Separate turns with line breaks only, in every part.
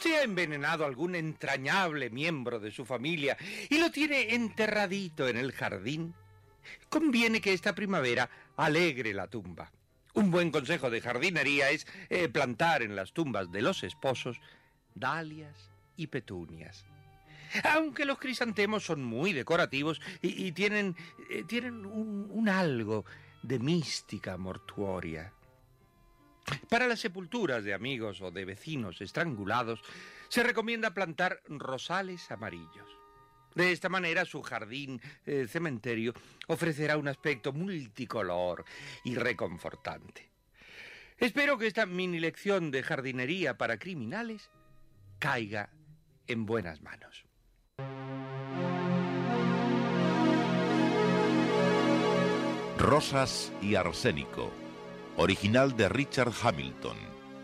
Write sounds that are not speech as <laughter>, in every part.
Usted ha envenenado a algún entrañable miembro de su familia y lo tiene enterradito en el jardín, conviene que esta primavera alegre la tumba. Un buen consejo de jardinería es eh, plantar en las tumbas de los esposos dalias y petunias. Aunque los crisantemos son muy decorativos y, tienen, eh, tienen un algo de mística mortuoria. Para las sepulturas de amigos o de vecinos estrangulados, se recomienda plantar rosales amarillos. De esta manera, su jardín eh, cementerio ofrecerá un aspecto multicolor y reconfortante. Espero que esta mini lección de jardinería para criminales caiga en buenas manos.
Rosas y arsénico. Original de Richard Hamilton.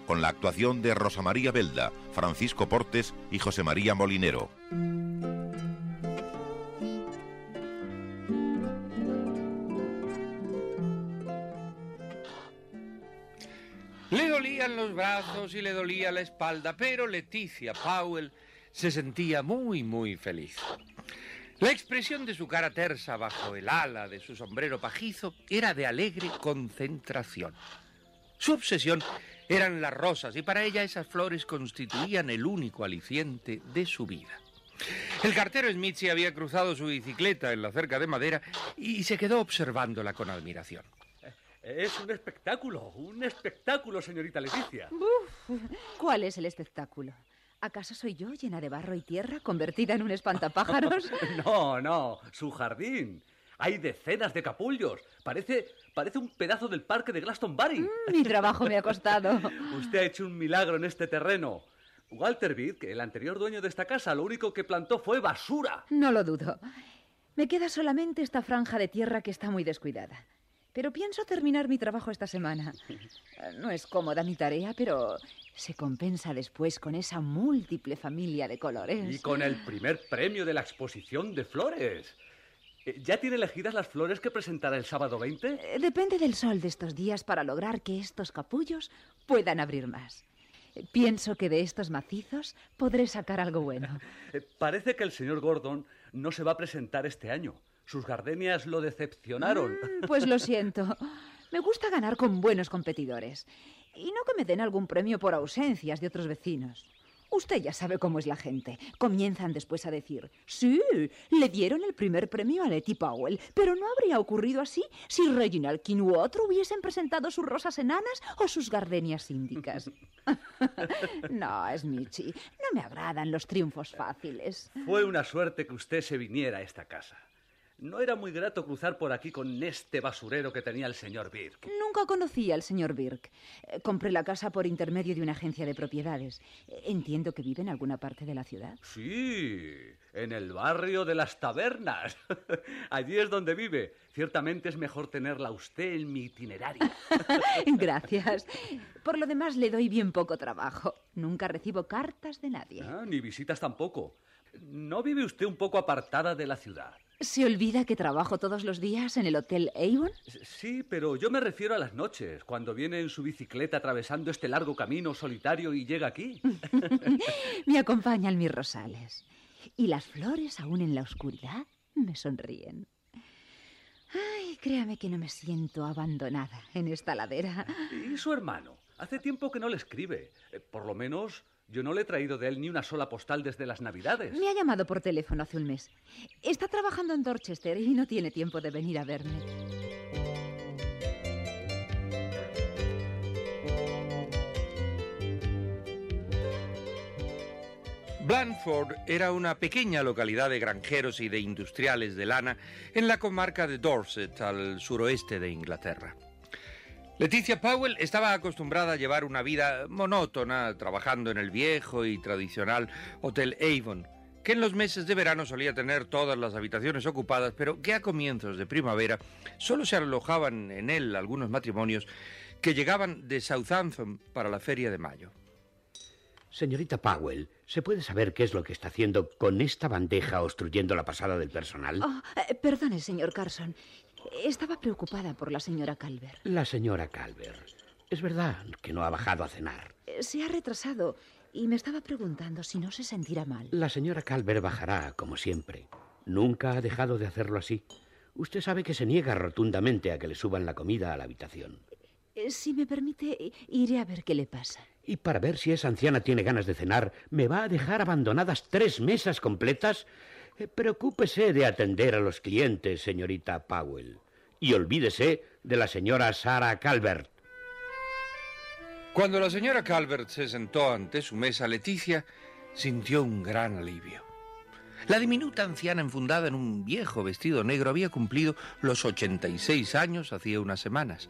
Con la actuación de Rosa María Belda, Francisco Portes y José María Molinero.
Le dolían los brazos y le dolía la espalda, pero Leticia Powell se sentía muy, muy feliz. La expresión de su cara tersa bajo el ala de su sombrero pajizo era de alegre concentración. Su obsesión eran las rosas y para ella esas flores constituían el único aliciente de su vida. El cartero Smithy había cruzado su bicicleta en la cerca de madera y se quedó observándola con admiración.
Es un espectáculo, un espectáculo, señorita Leticia.
Uf, ¿Cuál es el espectáculo? ¿Acaso soy yo llena de barro y tierra, convertida en un espantapájaros? <laughs>
No, no, su jardín. Hay decenas de capullos. Parece, parece un pedazo del parque de Glastonbury.
Mm, mi trabajo me ha costado. <laughs>
Usted ha hecho un milagro en este terreno. Walter que el anterior dueño de esta casa, lo único que plantó fue basura.
No lo dudo. Me queda solamente esta franja de tierra que está muy descuidada. Pero pienso terminar mi trabajo esta semana. <laughs> No es cómoda mi tarea, pero se compensa después con esa múltiple familia de colores.
Y con el primer premio de la exposición de flores. Eh, ¿Ya tiene elegidas las flores que presentará el sábado 20?
Eh, Depende del sol de estos días para lograr que estos capullos puedan abrir más. Pienso que de estos macizos podré sacar algo bueno. <laughs>
Eh, Parece que el señor Gordon no se va a presentar este año. Sus gardenias lo decepcionaron.
Mm, Pues lo siento. Me gusta ganar con buenos competidores. Y no que me den algún premio por ausencias de otros vecinos. Usted ya sabe cómo es la gente. Comienzan después a decir, sí, le dieron el primer premio a Letty Powell, pero no habría ocurrido así si Reginald King u otro hubiesen presentado sus rosas enanas o sus gardenias índicas. <laughs> no, Smithy, no me agradan los triunfos fáciles.
Fue una suerte que usted se viniera a esta casa. No era muy grato cruzar por aquí con este basurero que tenía el señor Birk.
Nunca conocí al señor Birk. Eh, Compré la casa por intermedio de una agencia de propiedades. Eh, Entiendo que vive en alguna parte de la ciudad.
Sí, en el barrio de las tabernas. <laughs> Allí es donde vive. Ciertamente es mejor tenerla usted en mi itinerario. <laughs>
Gracias. Por lo demás, le doy bien poco trabajo. Nunca recibo cartas de nadie.
Ah, ni visitas tampoco. ¿No vive usted un poco apartada de la ciudad?
¿Se olvida que trabajo todos los días en el Hotel Avon?
Sí, pero yo me refiero a las noches, cuando viene en su bicicleta atravesando este largo camino solitario y llega aquí. <laughs> <laughs>
me acompañan mis rosales. Y las flores, aún en la oscuridad, me sonríen. Ay, créame que no me siento abandonada en esta ladera.
¿Y su hermano? Hace tiempo que no le escribe. Eh, por lo menos yo no le he traído de él ni una sola postal desde las Navidades.
Me ha llamado por teléfono hace un mes. Está trabajando en Dorchester y no tiene tiempo de venir a verme.
Blandford era una pequeña localidad de granjeros y de industriales de lana en la comarca de Dorset, al suroeste de Inglaterra. Leticia Powell estaba acostumbrada a llevar una vida monótona, trabajando en el viejo y tradicional Hotel Avon, que en los meses de verano solía tener todas las habitaciones ocupadas, pero que a comienzos de primavera solo se alojaban en él algunos matrimonios que llegaban de Southampton para la feria de mayo.
Señorita Powell, ¿se puede saber qué es lo que está haciendo con esta bandeja obstruyendo la pasada del personal?
Oh, eh, perdone, señor Carson. Estaba preocupada por la señora Calver.
La señora Calver. Es verdad que no ha bajado a cenar.
Eh, se ha retrasado y me estaba preguntando si no se sentirá mal.
La señora Calver bajará, como siempre. Nunca ha dejado de hacerlo así. Usted sabe que se niega rotundamente a que le suban la comida a la habitación.
Eh, si me permite, iré a ver qué le pasa.
Y para ver si esa anciana tiene ganas de cenar, ¿me va a dejar abandonadas tres mesas completas? Eh, preocúpese de atender a los clientes, señorita Powell. Y olvídese de la señora Sarah Calvert.
Cuando la señora Calvert se sentó ante su mesa, Leticia sintió un gran alivio. La diminuta anciana enfundada en un viejo vestido negro había cumplido los 86 años hacía unas semanas.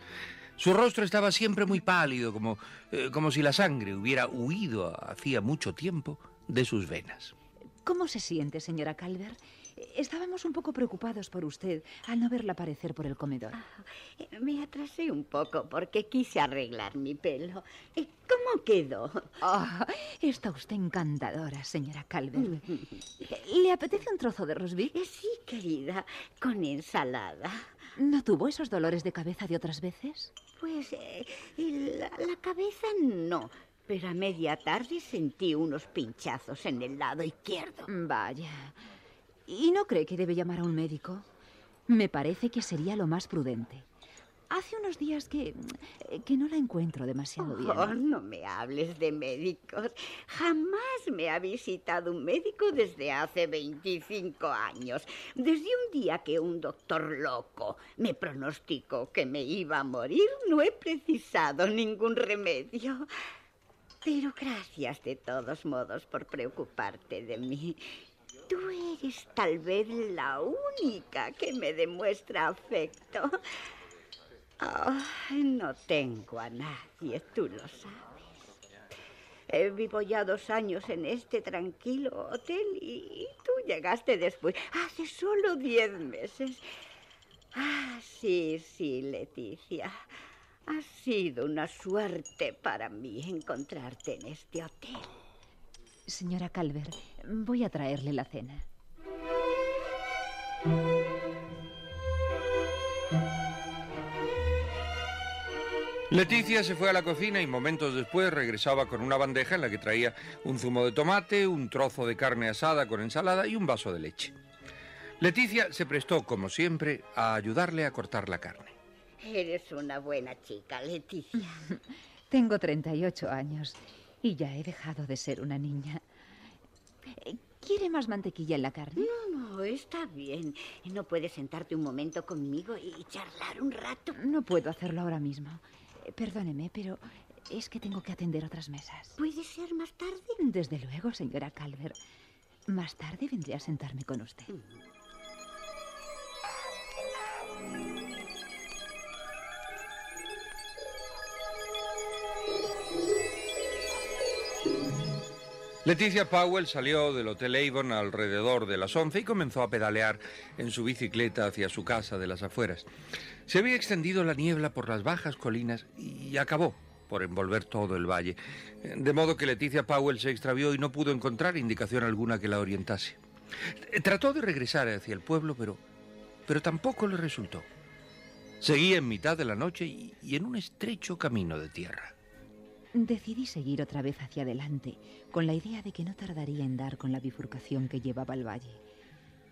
Su rostro estaba siempre muy pálido, como, eh, como si la sangre hubiera huido hacía mucho tiempo de sus venas.
¿Cómo se siente, señora Calvert? Estábamos un poco preocupados por usted al no verla aparecer por el comedor. Ah,
me atrasé un poco porque quise arreglar mi pelo. ¿Cómo quedó?
Ah, está usted encantadora, señora Calvert. ¿Le apetece un trozo de rosbif?
Eh, sí, querida, con ensalada.
¿No tuvo esos dolores de cabeza de otras veces?
Pues eh, la cabeza no, pero a media tarde sentí unos pinchazos en el lado izquierdo.
Vaya. ¿Y no cree que debe llamar a un médico? Me parece que sería lo más prudente. Hace unos días que, que no la encuentro demasiado bien.
Oh, no me hables de médicos. Jamás me ha visitado un médico desde hace 25 años. Desde un día que un doctor loco me pronosticó que me iba a morir, no he precisado ningún remedio. Pero gracias de todos modos por preocuparte de mí. Tú eres tal vez la única que me demuestra afecto. no tengo a nadie, tú lo sabes. vivo ya dos años en este tranquilo hotel y, tú llegaste después, hace solo diez meses. Ah, sí, sí, Leticia. Ha sido una suerte para mí encontrarte en este hotel.
Señora Calver, voy a traerle la cena.
Leticia se fue a la cocina y momentos después regresaba con una bandeja en la que traía un zumo de tomate, un trozo de carne asada con ensalada y un vaso de leche. Leticia se prestó, como siempre, a ayudarle a cortar la carne.
Eres una buena chica, Leticia. <laughs>
Tengo 38 años y ya he dejado de ser una niña. ¿Quiere más mantequilla en la carne?
No, no, está bien. ¿No puedes sentarte un momento conmigo y charlar un rato?
No puedo hacerlo ahora mismo. Perdóneme, pero es que tengo que atender otras mesas.
¿Puede ser más tarde?
Desde luego, señora Calvert. Más tarde vendré a sentarme con usted. Mm.
Leticia Powell salió del Hotel Avon alrededor de las 11 y comenzó a pedalear en su bicicleta hacia su casa de las afueras. Se había extendido la niebla por las bajas colinas y acabó por envolver todo el valle, de modo que Leticia Powell se extravió y no pudo encontrar indicación alguna que la orientase. Trató de regresar hacia el pueblo, pero, pero tampoco le resultó. Seguía en mitad de la noche y, y en un estrecho camino de tierra.
Decidí seguir otra vez hacia adelante, con la idea de que no tardaría en dar con la bifurcación que llevaba al valle.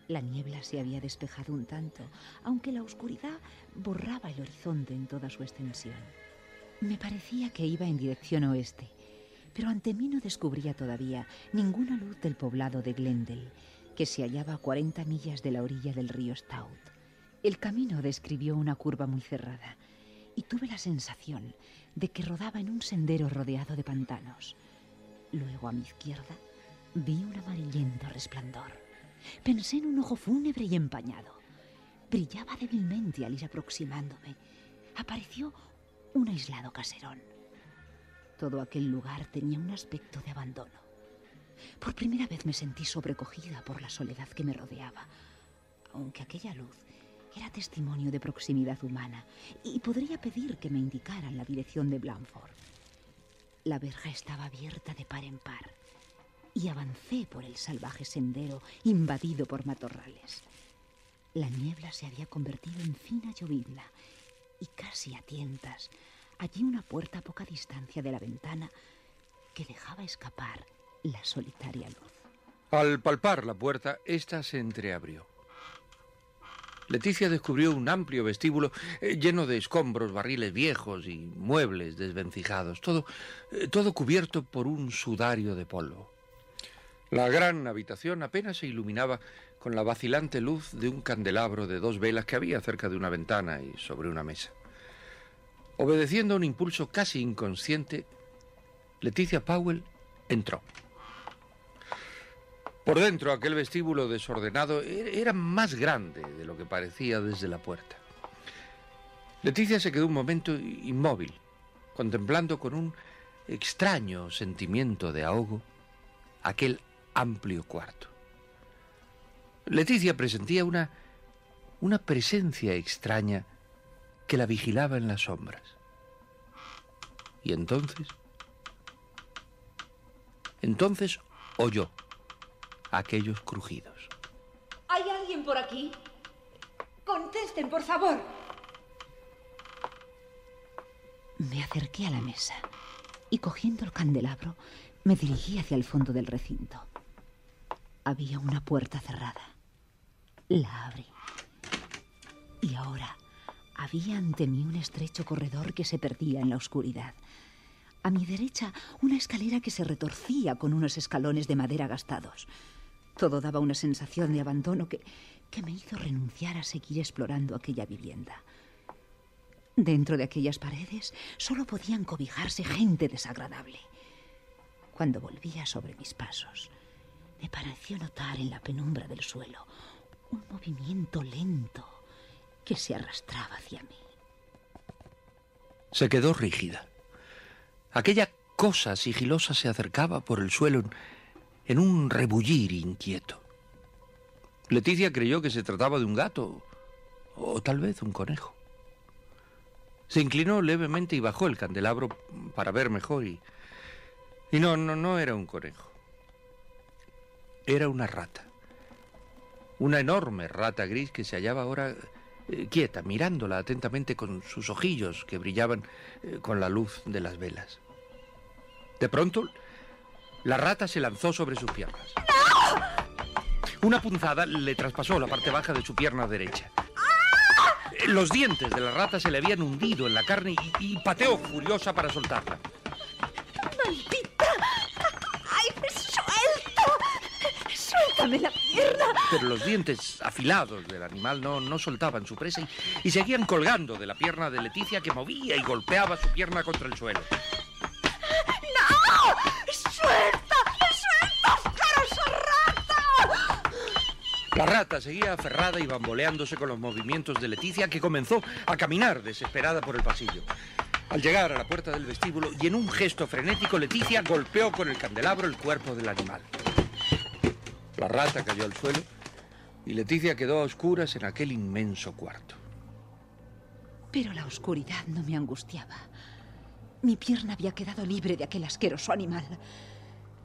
La niebla se había despejado un tanto, aunque la oscuridad borraba el horizonte en toda su extensión. Me parecía que iba en dirección oeste, pero ante mí no descubría todavía ninguna luz del poblado de Glendale, que se hallaba a 40 millas de la orilla del río Stout. El camino describió una curva muy cerrada y tuve la sensación de que rodaba en un sendero rodeado de pantanos. Luego a mi izquierda vi un amarillento resplandor. Pensé en un ojo fúnebre y empañado. Brillaba débilmente al ir aproximándome. Apareció un aislado caserón. Todo aquel lugar tenía un aspecto de abandono. Por primera vez me sentí sobrecogida por la soledad que me rodeaba, aunque aquella luz era testimonio de proximidad humana y podría pedir que me indicaran la dirección de Blanford. La verja estaba abierta de par en par y avancé por el salvaje sendero invadido por matorrales. La niebla se había convertido en fina llovizna y casi a tientas allí una puerta a poca distancia de la ventana que dejaba escapar la solitaria luz.
Al palpar la puerta, ésta se entreabrió. Leticia descubrió un amplio vestíbulo eh, lleno de escombros, barriles viejos y muebles desvencijados, todo, eh, todo cubierto por un sudario de polvo. La gran habitación apenas se iluminaba con la vacilante luz de un candelabro de dos velas que había cerca de una ventana y sobre una mesa. Obedeciendo a un impulso casi inconsciente, Leticia Powell entró. Por dentro, aquel vestíbulo desordenado e-, era más grande de lo que parecía desde la puerta. Leticia se quedó un momento inmóvil, contemplando con un extraño sentimiento de ahogo aquel amplio cuarto. Leticia presentía una, una presencia extraña que la vigilaba en las sombras. Y entonces, entonces oyó aquellos crujidos.
¿Hay alguien por aquí? Contesten, por favor.
Me acerqué a la mesa y cogiendo el candelabro me dirigí hacia el fondo del recinto. Había una puerta cerrada. La abrí. Y ahora había ante mí un estrecho corredor que se perdía en la oscuridad. A mi derecha, una escalera que se retorcía con unos escalones de madera gastados. Todo daba una sensación de abandono que, que me hizo renunciar a seguir explorando aquella vivienda. Dentro de aquellas paredes solo podían cobijarse gente desagradable. Cuando volvía sobre mis pasos, me pareció notar en la penumbra del suelo un movimiento lento que se arrastraba hacia mí.
Se quedó rígida. Aquella cosa sigilosa se acercaba por el suelo en, un rebullir inquieto. Leticia creyó que se trataba de un gato o tal vez un conejo. Se inclinó levemente y bajó el candelabro para ver mejor y... Y no, no, no era un conejo. Era una rata. Una enorme rata gris que se hallaba ahora eh, quieta, mirándola atentamente con sus ojillos que brillaban eh, con la luz de las velas. De pronto, la rata se lanzó sobre sus piernas. Una punzada le traspasó la parte baja de su pierna derecha. Los dientes de la rata se le habían hundido en la carne y, y pateó furiosa para soltarla.
¡Maldita! ¡Ay, me suelto! ¡Suéltame la pierna!
Pero los dientes afilados del animal no, no soltaban su presa y, y seguían colgando de la pierna de Leticia que movía y golpeaba su pierna contra el suelo. La rata seguía aferrada y bamboleándose con los movimientos de Leticia, que comenzó a caminar desesperada por el pasillo. Al llegar a la puerta del vestíbulo y en un gesto frenético, Leticia golpeó con el candelabro el cuerpo del animal. La rata cayó al suelo y Leticia quedó a oscuras en aquel inmenso cuarto.
Pero la oscuridad no me angustiaba. Mi pierna había quedado libre de aquel asqueroso animal.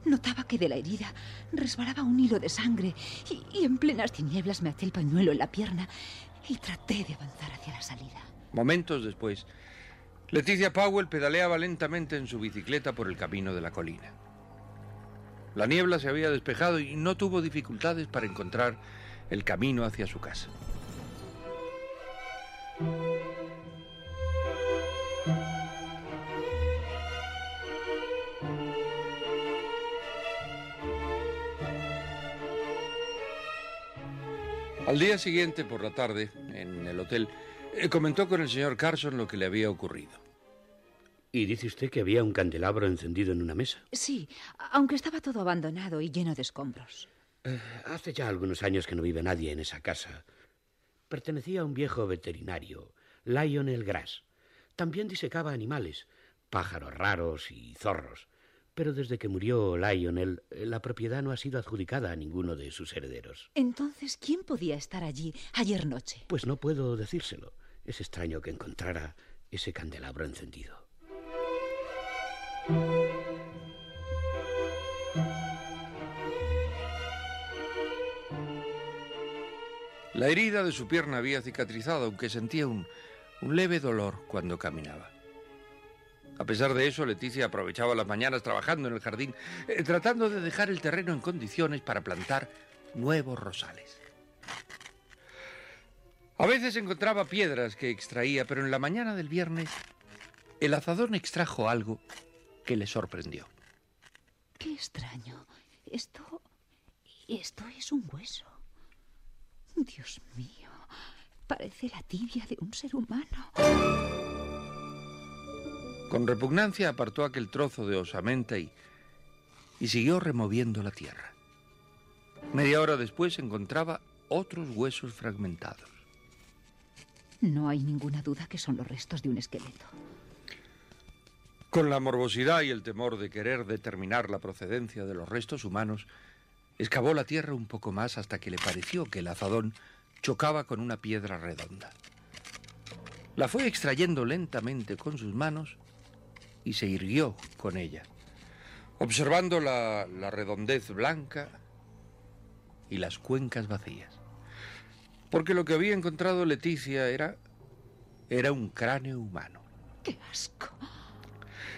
Notaba que de la herida resbalaba un hilo de sangre y, en plenas tinieblas me até el pañuelo en la pierna y traté de avanzar hacia la salida.
Momentos después, Leticia Powell pedaleaba lentamente en su bicicleta por el camino de la colina. La niebla se había despejado y no tuvo dificultades para encontrar el camino hacia su casa. Al día siguiente, por la tarde, en el hotel, eh, comentó con el señor Carson lo que le había ocurrido.
¿Y dice usted que había un candelabro encendido en una mesa?
Sí, aunque estaba todo abandonado y lleno de escombros.
Eh, hace ya algunos años que no vive nadie en esa casa. Pertenecía a un viejo veterinario, Lionel Grass. También disecaba animales, pájaros raros y zorros. Pero desde que murió Lionel, eh, la propiedad no ha sido adjudicada a ninguno de sus herederos.
Entonces, ¿quién podía estar allí ayer noche?
Pues no puedo decírselo. Es extraño que encontrara ese candelabro encendido.
La herida de su pierna había cicatrizado, aunque sentía un, un leve dolor cuando caminaba. A pesar de eso, Leticia aprovechaba las mañanas trabajando en el jardín, eh, tratando de dejar el terreno en condiciones para plantar nuevos rosales. A veces encontraba piedras que extraía, pero en la mañana del viernes el azadón extrajo algo que le sorprendió.
Qué extraño. Esto... Esto es un hueso. Dios mío. Parece la tibia de un ser humano.
Con repugnancia apartó aquel trozo de osamenta y, y siguió removiendo la tierra. Media hora después encontraba otros huesos fragmentados.
No hay ninguna duda que son los restos de un esqueleto.
Con la morbosidad y el temor de querer determinar la procedencia de los restos humanos, excavó la tierra un poco más hasta que le pareció que el azadón chocaba con una piedra redonda. La fue extrayendo lentamente con sus manos y se irguió con ella, observando la, la redondez blanca y las cuencas vacías. Porque lo que había encontrado Leticia era, era un cráneo humano.
¡Qué asco!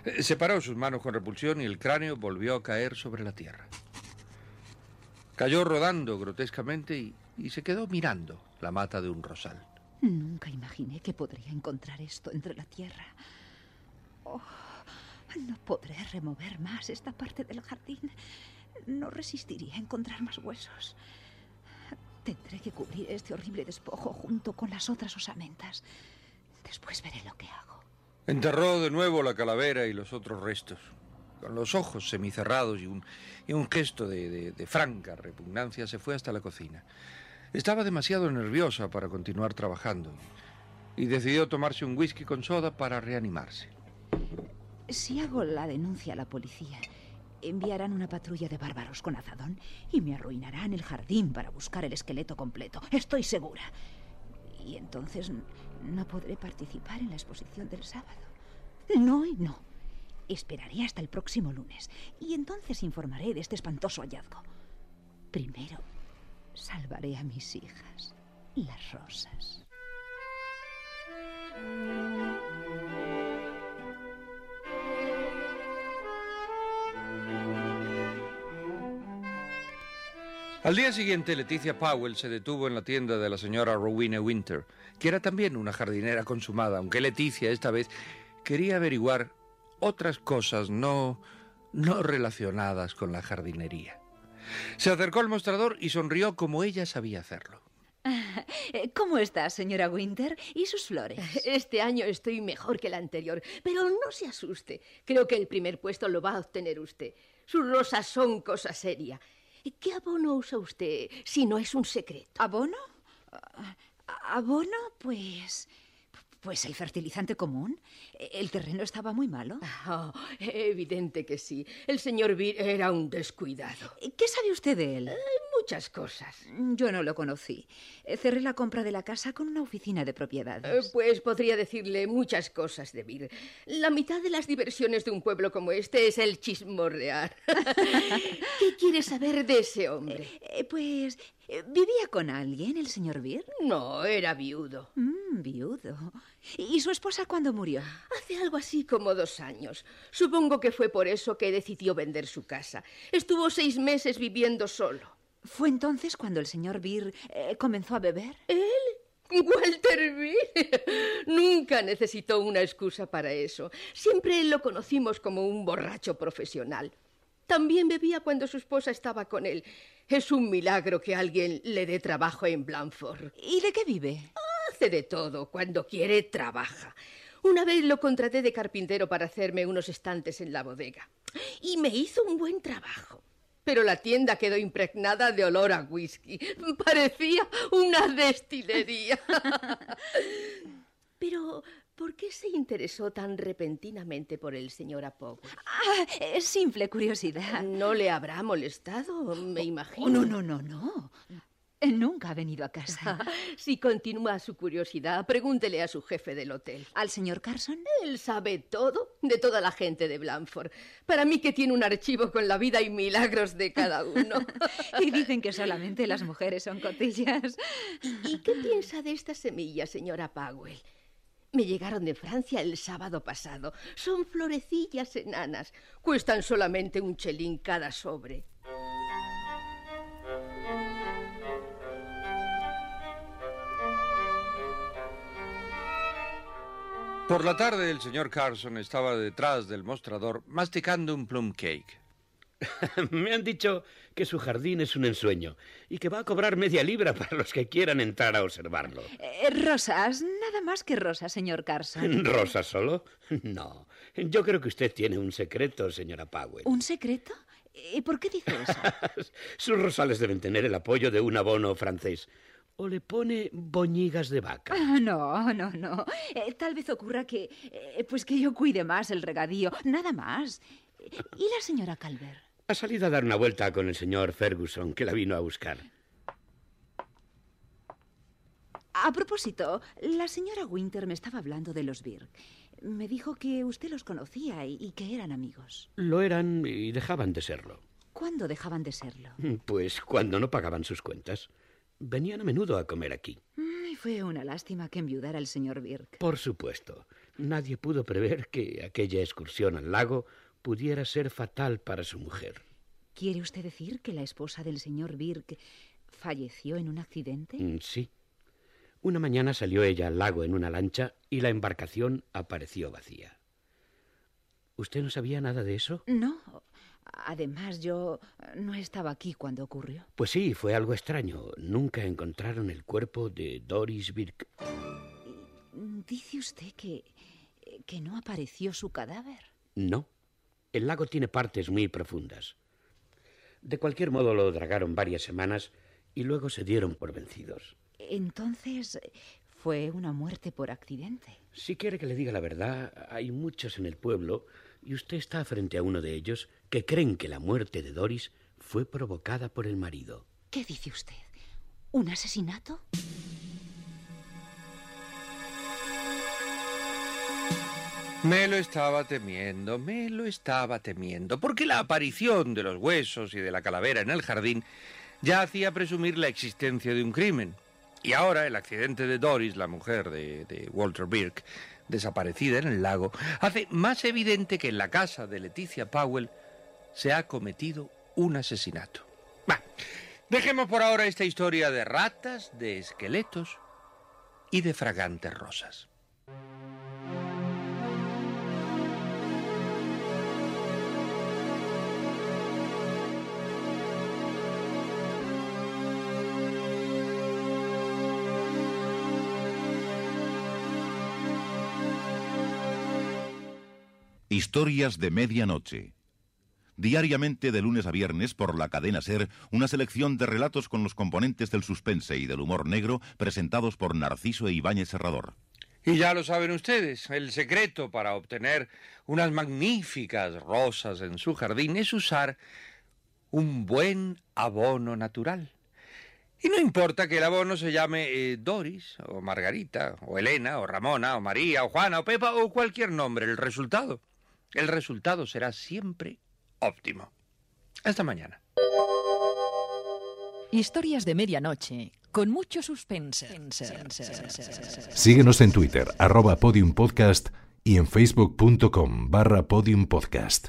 Eh, Separó sus manos con repulsión y el cráneo volvió a caer sobre la tierra. Cayó rodando grotescamente y, y se quedó mirando la mata de un rosal.
Nunca imaginé que podría encontrar esto entre la tierra. Oh, no podré remover más esta parte del jardín. No resistiría a encontrar más huesos. Tendré que cubrir este horrible despojo junto con las otras osamentas. Después veré lo que hago.
Enterró de nuevo la calavera y los otros restos, con los ojos semicerrados y un, gesto de franca repugnancia, se fue hasta la cocina. Estaba demasiado nerviosa para continuar trabajando y decidió tomarse un whisky con soda para reanimarse.
Si hago la denuncia a la policía, enviarán una patrulla de bárbaros con azadón y me arruinarán el jardín para buscar el esqueleto completo. Estoy segura. Y entonces no podré participar en la exposición del sábado. No y no. Esperaré hasta el próximo lunes y entonces informaré de este espantoso hallazgo. Primero, salvaré a mis hijas, las rosas.
Al día siguiente, Leticia Powell se detuvo en la tienda de la señora Rowena Winter, que era también una jardinera consumada, aunque Leticia esta vez quería averiguar otras cosas no, no relacionadas con la jardinería. Se acercó al mostrador y sonrió como ella sabía hacerlo. <laughs>
¿Cómo está, señora Winter? ¿Y sus flores? <laughs>
Este año estoy mejor que el anterior, pero no se asuste. Creo que el primer puesto lo va a obtener usted. Sus rosas son cosa seria. ¿Qué abono usa usted si no es un secreto?
¿Abono? Ah, ¿Abono? Pues... Pues el fertilizante común. El terreno estaba muy malo.
Oh, evidente que sí. El señor Beer era un descuidado.
¿Qué sabe usted de él?
Eh, muchas cosas.
Yo no lo conocí. Eh, Cerré la compra de la casa con una oficina de
Eh,
propiedades.
Pues podría decirle muchas cosas de Vir. La mitad de las diversiones de un pueblo como este es el chismorrear. <laughs> ¿Qué quiere saber de ese hombre?
Eh, pues, eh, ¿vivía con alguien el señor Beer?
No, era viudo.
Mm, viudo. ¿Y su esposa cuándo murió?
Hace algo así como dos años. Supongo que fue por eso que decidió vender su casa. Estuvo seis meses viviendo solo.
¿Fue entonces cuando el señor Beer eh, comenzó a beber?
¿Él? Walter Beer nunca necesitó una excusa para eso. Siempre lo conocimos como un borracho profesional. También bebía cuando su esposa estaba con él. Es un milagro que alguien le dé trabajo en Blanford.
¿Y de qué vive?
Hace de todo. Cuando quiere, trabaja. Una vez lo contraté de carpintero para hacerme unos estantes en la bodega. Y me hizo un buen trabajo. Pero la tienda quedó impregnada de olor a whisky. Parecía una destilería. <laughs> Pero, ¿por qué se interesó tan repentinamente por el señor Apogo?
Ah, es simple curiosidad.
¿No le habrá molestado? Me imagino.
Oh, no, no, no, no. Nunca ha venido a casa. <laughs>
Si continúa su curiosidad, pregúntele a su jefe del hotel.
¿Al señor Carson?
Él sabe todo de toda la gente de Blanford. Para mí que tiene un archivo con la vida y milagros de cada uno. <laughs>
y dicen que solamente las mujeres son cotillas.
¿Y qué piensa de estas semillas, señora Powell? Me llegaron de Francia el sábado pasado. Son florecillas enanas. Cuestan solamente un chelín cada sobre.
Por la tarde el señor Carson estaba detrás del mostrador masticando un plum cake. <laughs>
Me han dicho que su jardín es un ensueño y que va a cobrar media libra <laughs> para los que quieran entrar a observarlo.
Eh, rosas, nada más que rosas, señor Carson. <laughs>
¿Rosa solo? No. Yo creo que usted tiene un secreto, señora Powell.
¿Un secreto? ¿Y por qué dice eso?
Sus rosales deben tener el apoyo de un abono francés. ¿O le pone boñigas de vaca?
Ah, <laughs> no, no, no. Eh, tal vez ocurra que, eh, pues que yo cuide más el regadío, nada más. ¿Y la señora Calver?
Ha salido a dar una vuelta con el señor Ferguson, que la vino a buscar.
A propósito, la señora Winter me estaba hablando de los Birk. Me dijo que usted los conocía y, y que eran amigos.
Lo eran y dejaban de serlo.
¿Cuándo dejaban de serlo?
Pues cuando no pagaban sus cuentas. Venían a menudo a comer aquí.
Y fue una lástima que enviudara el señor Birk.
Por supuesto. Nadie pudo prever que aquella excursión al lago pudiera ser fatal para su mujer.
¿Quiere usted decir que la esposa del señor Birk falleció en un accidente?
Mm, Sí. Una mañana salió ella al lago en una lancha y la embarcación apareció vacía. ¿Usted no sabía nada de eso?
No. Además, yo no estaba aquí cuando ocurrió.
Pues sí, fue algo extraño. Nunca encontraron el cuerpo de Doris Birk.
Dice usted que, que no apareció su cadáver.
No. El lago tiene partes muy profundas. De cualquier modo lo dragaron varias semanas y luego se dieron por vencidos.
Entonces, fue una muerte por accidente.
Si quiere que le diga la verdad, hay muchos en el pueblo, y usted está frente a uno de ellos, que creen que la muerte de Doris fue provocada por el marido.
¿Qué dice usted? ¿Un asesinato?
Me lo estaba temiendo, me lo estaba temiendo, porque la aparición de los huesos y de la calavera en el jardín ya hacía presumir la existencia de un crimen. Y ahora el accidente de Doris, la mujer de, de Walter Birk, desaparecida en el lago, hace más evidente que en la casa de Leticia Powell se ha cometido un asesinato. Dejemos por ahora esta historia de ratas, de esqueletos y de fragantes rosas.
Historias de medianoche. Diariamente de lunes a viernes por la cadena Ser, una selección de relatos con los componentes del suspense y del humor negro presentados por Narciso e Ibáñez Serrador.
Y ya lo saben ustedes, el secreto para obtener unas magníficas rosas en su jardín es usar un buen abono natural. Y no importa que el abono se llame eh, Doris, o Margarita, o Elena, o Ramona, o María, o Juana, o Pepa, o cualquier nombre, el resultado. El resultado será siempre óptimo. Hasta mañana.
Historias de medianoche, con mucho suspense.
Síguenos en Twitter, arroba podiumpodcast y en facebook.com barra podiumpodcast.